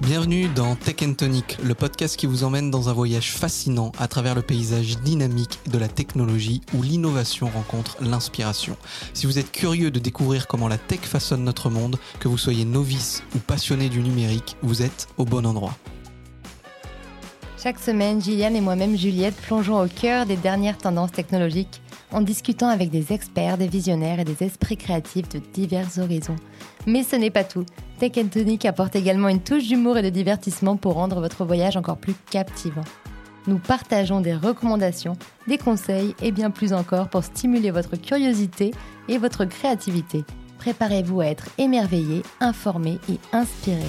Bienvenue dans Tech Tonic, le podcast qui vous emmène dans un voyage fascinant à travers le paysage dynamique de la technologie où l'innovation rencontre l'inspiration. Si vous êtes curieux de découvrir comment la tech façonne notre monde, que vous soyez novice ou passionné du numérique, vous êtes au bon endroit. Chaque semaine, Gilliane et moi-même Juliette plongeons au cœur des dernières tendances technologiques en discutant avec des experts, des visionnaires et des esprits créatifs de divers horizons. Mais ce n'est pas tout. Tech Tonic apporte également une touche d'humour et de divertissement pour rendre votre voyage encore plus captivant. Nous partageons des recommandations, des conseils et bien plus encore pour stimuler votre curiosité et votre créativité. Préparez-vous à être émerveillé, informé et inspiré.